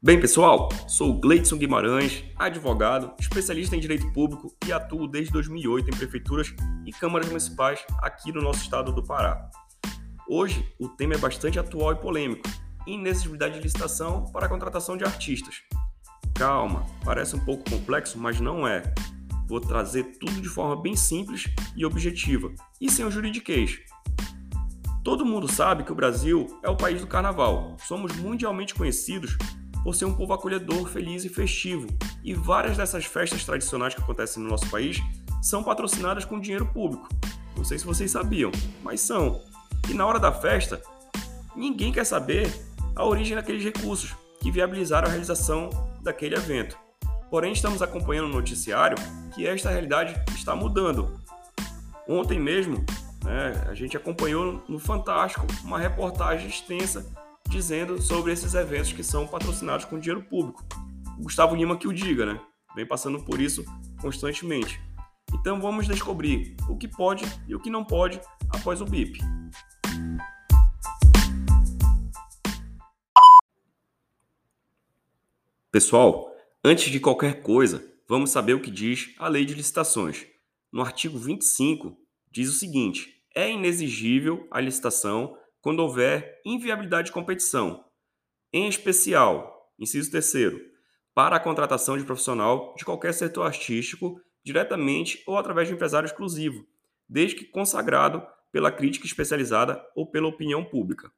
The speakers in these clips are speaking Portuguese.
Bem, pessoal, sou Gleidson Guimarães, advogado, especialista em direito público e atuo desde 2008 em prefeituras e câmaras municipais aqui no nosso estado do Pará. Hoje, o tema é bastante atual e polêmico: inexigibilidade de licitação para a contratação de artistas. Calma, parece um pouco complexo, mas não é. Vou trazer tudo de forma bem simples e objetiva, e sem o juridiquês. Todo mundo sabe que o Brasil é o país do carnaval. Somos mundialmente conhecidos por ser um povo acolhedor, feliz e festivo. E várias dessas festas tradicionais que acontecem no nosso país são patrocinadas com dinheiro público. Não sei se vocês sabiam, mas são. E na hora da festa, ninguém quer saber a origem daqueles recursos que viabilizaram a realização daquele evento. Porém, estamos acompanhando no noticiário que esta realidade está mudando. Ontem mesmo, né, a gente acompanhou no Fantástico uma reportagem extensa dizendo sobre esses eventos que são patrocinados com dinheiro público. O Gustavo Lima que o diga, né? Vem passando por isso constantemente. Então vamos descobrir o que pode e o que não pode após o BIP. Pessoal, antes de qualquer coisa, vamos saber o que diz a Lei de Licitações. No artigo 25, diz o seguinte: é inexigível a licitação quando houver inviabilidade de competição, em especial, inciso terceiro, para a contratação de profissional de qualquer setor artístico, diretamente ou através de empresário exclusivo, desde que consagrado pela crítica especializada ou pela opinião pública.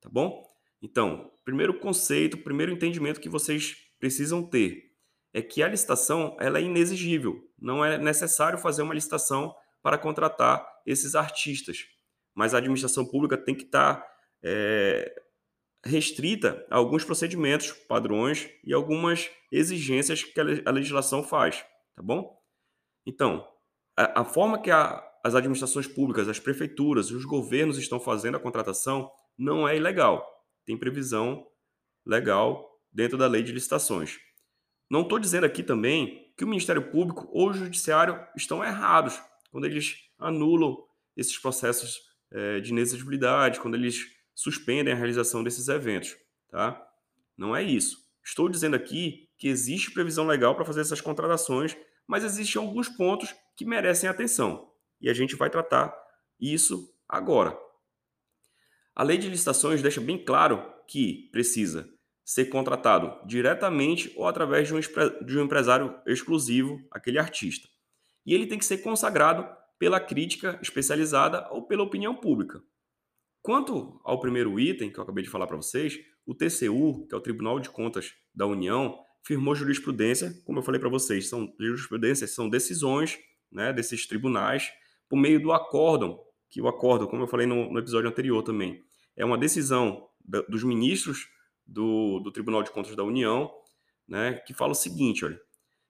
Tá bom? Então, primeiro conceito, primeiro entendimento que vocês precisam ter é que a licitação ela é inexigível. Não é necessário fazer uma licitação para contratar esses artistas mas a administração pública tem que estar tá, é, restrita a alguns procedimentos, padrões e algumas exigências que a legislação faz, tá bom? Então, a, a forma que a, as administrações públicas, as prefeituras, os governos estão fazendo a contratação não é ilegal. Tem previsão legal dentro da lei de licitações. Não estou dizendo aqui também que o Ministério Público ou o Judiciário estão errados quando eles anulam esses processos é, de inexigibilidade, quando eles suspendem a realização desses eventos. Tá? Não é isso. Estou dizendo aqui que existe previsão legal para fazer essas contratações, mas existem alguns pontos que merecem atenção. E a gente vai tratar isso agora. A lei de licitações deixa bem claro que precisa ser contratado diretamente ou através de um, de um empresário exclusivo, aquele artista. E ele tem que ser consagrado pela crítica especializada ou pela opinião pública. Quanto ao primeiro item que eu acabei de falar para vocês, o TCU, que é o Tribunal de Contas da União, firmou jurisprudência, como eu falei para vocês, são jurisprudências, são decisões né, desses tribunais por meio do acórdão, que o acórdão, como eu falei no, no episódio anterior também, é uma decisão da, dos ministros do, do Tribunal de Contas da União, né, que fala o seguinte, olha,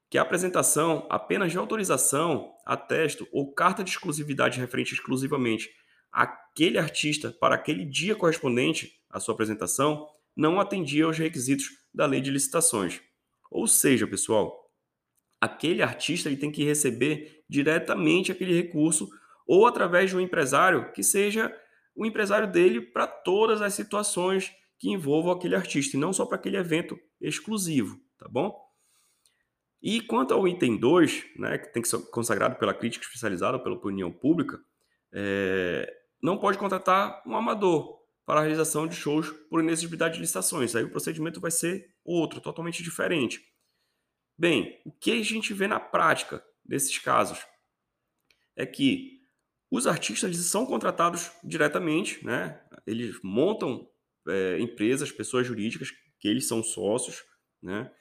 que a apresentação apenas de autorização, atesto ou carta de exclusividade referente exclusivamente àquele artista para aquele dia correspondente à sua apresentação não atendia aos requisitos da lei de licitações. Ou seja, pessoal, aquele artista ele tem que receber diretamente aquele recurso ou através de um empresário que seja o empresário dele para todas as situações que envolvam aquele artista e não só para aquele evento exclusivo, tá bom? E quanto ao item 2, né, que tem que ser consagrado pela crítica especializada pela opinião pública, é, não pode contratar um amador para a realização de shows por inexigibilidade de licitações. Aí o procedimento vai ser outro, totalmente diferente. Bem, o que a gente vê na prática desses casos é que os artistas são contratados diretamente, né? eles montam é, empresas, pessoas jurídicas, que eles são sócios, né?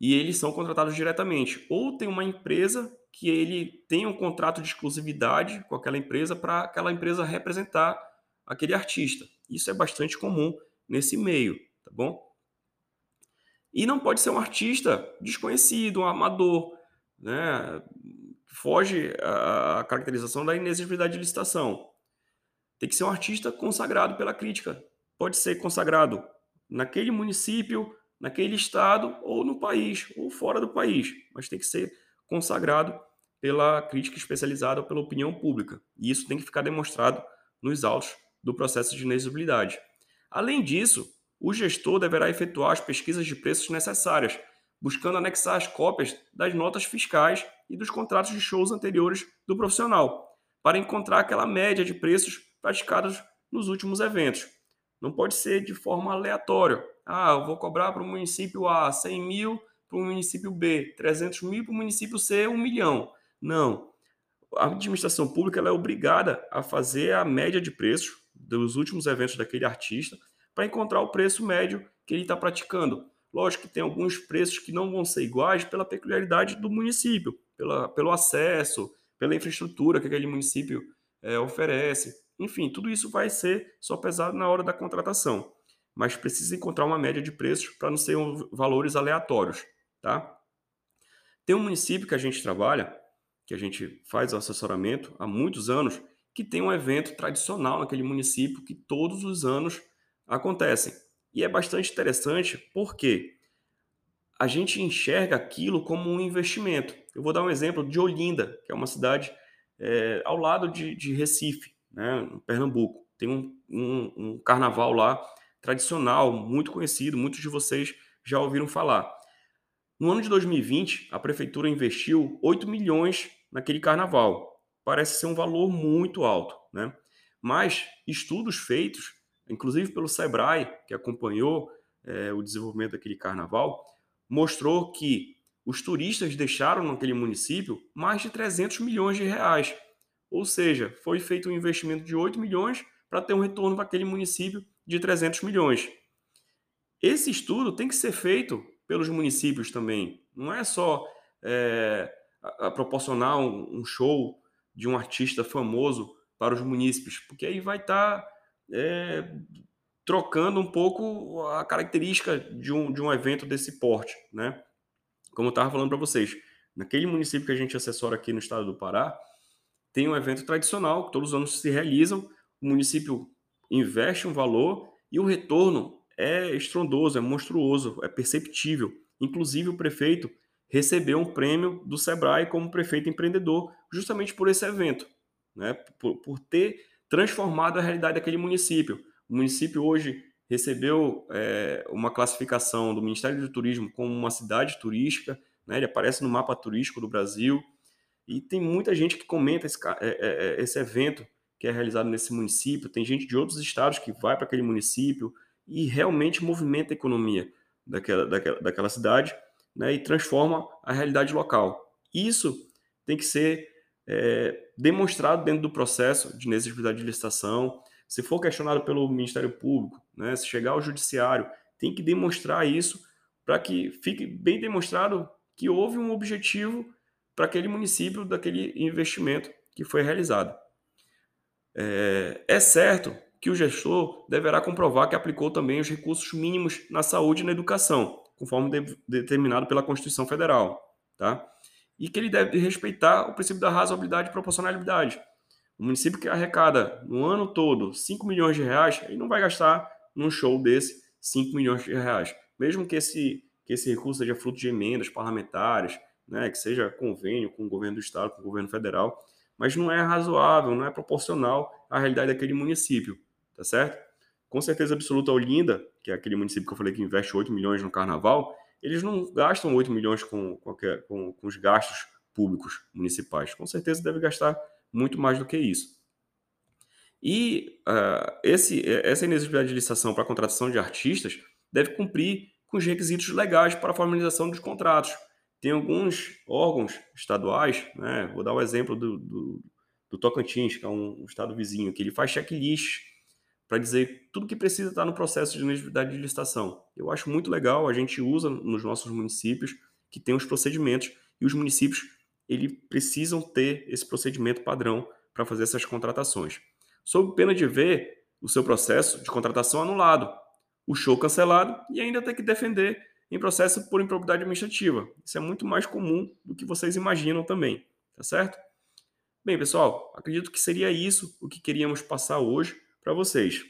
E eles são contratados diretamente. Ou tem uma empresa que ele tem um contrato de exclusividade com aquela empresa para aquela empresa representar aquele artista. Isso é bastante comum nesse meio, tá bom? E não pode ser um artista desconhecido, um amador, né? Foge a caracterização da inexigibilidade de licitação. Tem que ser um artista consagrado pela crítica. Pode ser consagrado naquele município, naquele estado ou no país ou fora do país, mas tem que ser consagrado pela crítica especializada ou pela opinião pública. E isso tem que ficar demonstrado nos autos do processo de inexigibilidade. Além disso, o gestor deverá efetuar as pesquisas de preços necessárias, buscando anexar as cópias das notas fiscais e dos contratos de shows anteriores do profissional, para encontrar aquela média de preços praticados nos últimos eventos. Não pode ser de forma aleatória. Ah, eu vou cobrar para o município A 100 mil, para o município B 300 mil, para o município C 1 milhão. Não. A administração pública é obrigada a fazer a média de preços dos últimos eventos daquele artista para encontrar o preço médio que ele está praticando. Lógico que tem alguns preços que não vão ser iguais pela peculiaridade do município, pela, pelo acesso, pela infraestrutura que aquele município é, oferece. Enfim, tudo isso vai ser só pesado na hora da contratação, mas precisa encontrar uma média de preços para não ser um, valores aleatórios, tá? Tem um município que a gente trabalha, que a gente faz o assessoramento há muitos anos, que tem um evento tradicional naquele município que todos os anos acontecem. E é bastante interessante porque a gente enxerga aquilo como um investimento. Eu vou dar um exemplo de Olinda, que é uma cidade é, ao lado de, de Recife né, no Pernambuco. Tem um, um, um carnaval lá tradicional, muito conhecido, muitos de vocês já ouviram falar. No ano de 2020, a prefeitura investiu 8 milhões naquele carnaval. Parece ser um valor muito alto, né? Mas estudos feitos, inclusive pelo Sebrae, que acompanhou é, o desenvolvimento daquele carnaval, mostrou que os turistas deixaram naquele município mais de 300 milhões de reais ou seja, foi feito um investimento de 8 milhões para ter um retorno para aquele município de 300 milhões. Esse estudo tem que ser feito pelos municípios também. Não é só é, a, a proporcionar um, um, show de um artista famoso para os munícipes, porque aí vai estar tá, é, trocando um pouco a característica de um, de um evento desse porte. Né? Como eu estava falando para vocês, naquele município que a gente assessora aqui no estado do Pará, tem um evento tradicional que todos os anos se realizam, o município investe um valor e o retorno é estrondoso, é monstruoso, é perceptível. Inclusive, o prefeito recebeu um prêmio do Sebrae como prefeito empreendedor, justamente por esse evento, né? por, por ter transformado a realidade daquele município. O município hoje recebeu é, uma classificação do Ministério do Turismo como uma cidade turística, né? ele aparece no mapa turístico do Brasil. E tem muita gente que comenta esse, é, é, é, esse evento que é realizado nesse município, tem gente de outros estados que vai para aquele município e realmente movimenta a economia daquela, daquela, daquela cidade né, e transforma a realidade local. Isso tem que ser é, demonstrado dentro do processo de necessidade de licitação. Se for questionado pelo Ministério Público, né, se chegar ao Judiciário, tem que demonstrar isso para que fique bem demonstrado que houve um objetivo para aquele município daquele investimento que foi realizado. É, é certo que o gestor deverá comprovar que aplicou também os recursos mínimos na saúde e na educação, conforme de, determinado pela Constituição Federal, tá? E que ele deve respeitar o princípio da razoabilidade e proporcionalidade. O município que arrecada no ano todo 5 milhões de reais, ele não vai gastar num show desse 5 milhões de reais. Mesmo que esse, que esse recurso seja fruto de emendas parlamentares, né, que seja convênio com o governo do estado, com o governo federal, mas não é razoável, não é proporcional à realidade daquele município, tá certo? Com certeza absoluta, Olinda, que é aquele município que eu falei que investe 8 milhões no carnaval, eles não gastam 8 milhões com, qualquer, com, com os gastos públicos municipais. Com certeza deve gastar muito mais do que isso. E uh, esse, essa inexigibilidade de licitação para contratação de artistas deve cumprir com os requisitos legais para a formalização dos contratos, tem alguns órgãos estaduais, né? vou dar o exemplo do, do, do Tocantins, que é um, um, estado vizinho, que ele faz checklist para dizer tudo que precisa estar no processo de elegibilidade de licitação. Eu acho muito legal, a gente usa nos nossos municípios que tem os procedimentos e os municípios ele precisam ter esse procedimento padrão para fazer essas contratações. Sob pena de ver o seu processo de contratação anulado, o show cancelado e ainda ter que defender em processo por improbidade administrativa. Isso é muito mais comum do que vocês imaginam também, tá certo? Bem, pessoal, acredito que seria isso o que queríamos passar hoje para vocês.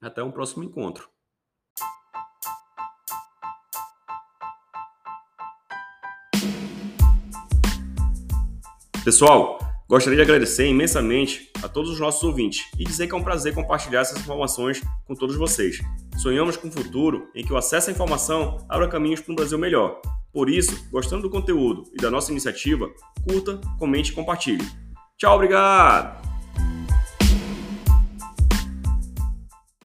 Até um próximo encontro. Pessoal, gostaria de agradecer imensamente a todos os nossos ouvintes e dizer que é um prazer compartilhar essas informações com todos vocês. Sonhamos com um futuro em que o acesso à informação abra caminhos para um Brasil melhor. Por isso, gostando do conteúdo e da nossa iniciativa, curta, comente e compartilhe. Tchau, obrigado!